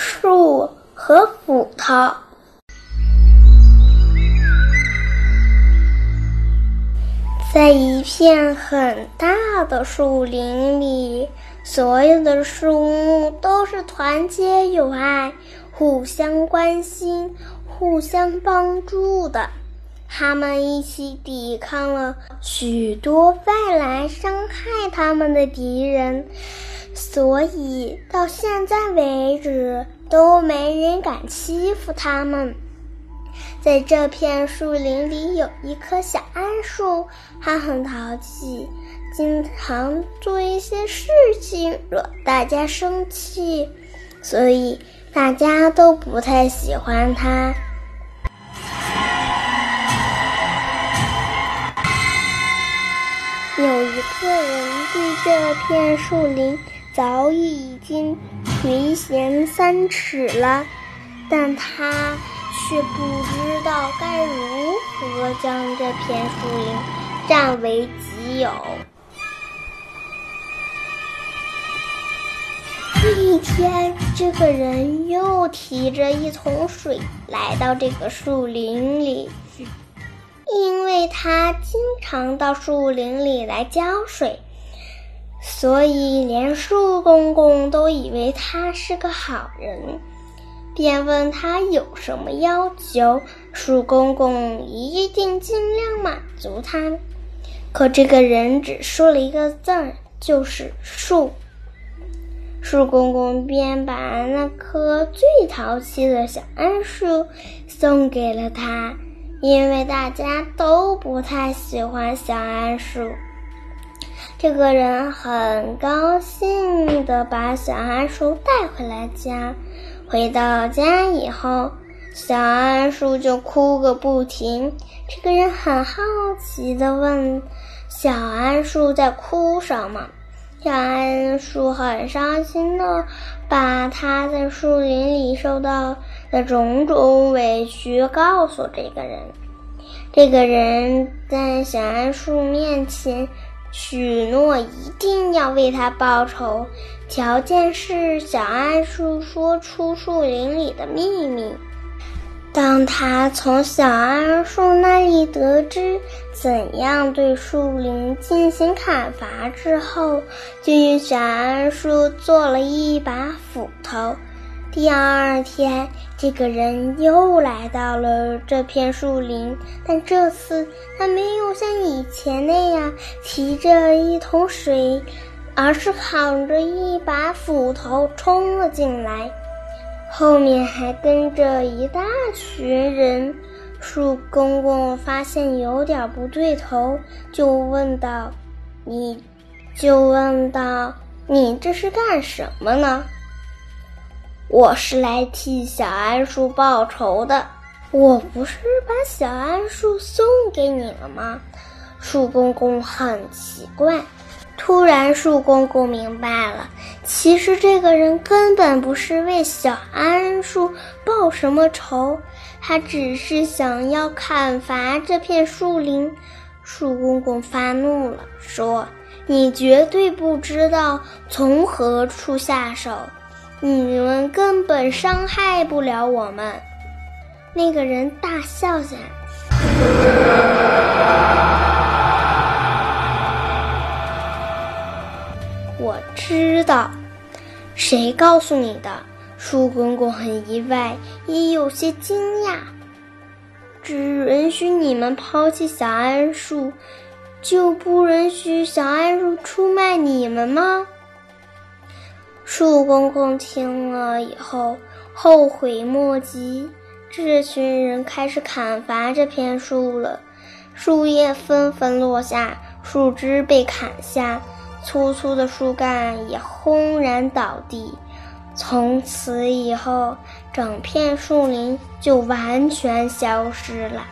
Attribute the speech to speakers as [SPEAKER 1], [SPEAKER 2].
[SPEAKER 1] 树和斧头。在一片很大的树林里，所有的树木都是团结友爱、互相关心、互相帮助的。他们一起抵抗了许多外来伤害他们的敌人，所以到现在为止都没人敢欺负他们。在这片树林里有一棵小桉树，它很淘气，经常做一些事情惹大家生气，所以大家都不太喜欢它。有一个人对这片树林早已经垂涎三尺了，但他。却不知道该如何将这片树林占为己有。一天，这个人又提着一桶水来到这个树林里，因为他经常到树林里来浇水，所以连树公公都以为他是个好人。便问他有什么要求，树公公一定尽量满足他。可这个人只说了一个字儿，就是“树”。树公公便把那棵最淘气的小桉树送给了他，因为大家都不太喜欢小桉树。这个人很高兴地把小桉树带回了家。回到家以后，小桉树就哭个不停。这个人很好奇地问：“小桉树在哭什么？”小桉树很伤心地把他在树林里受到的种种委屈告诉这个人。这个人在小桉树面前。许诺一定要为他报仇，条件是小桉树说出树林里的秘密。当他从小桉树那里得知怎样对树林进行砍伐之后，就用小桉树做了一把斧头。第二天，这个人又来到了这片树林，但这次他没有像以前那样提着一桶水，而是扛着一把斧头冲了进来，后面还跟着一大群人。树公公发现有点不对头，就问道：“你，就问道，你这是干什么呢？”我是来替小桉树报仇的。我不是把小桉树送给你了吗？树公公很奇怪。突然，树公公明白了，其实这个人根本不是为小桉树报什么仇，他只是想要砍伐这片树林。树公公发怒了，说：“你绝对不知道从何处下手。”你们根本伤害不了我们。那个人大笑起来。我知道，谁告诉你的？树公公很意外，也有些惊讶。只允许你们抛弃小桉树，就不允许小桉树出卖你们吗？树公公听了以后后悔莫及，这群人开始砍伐这片树了，树叶纷纷落下，树枝被砍下，粗粗的树干也轰然倒地。从此以后，整片树林就完全消失了。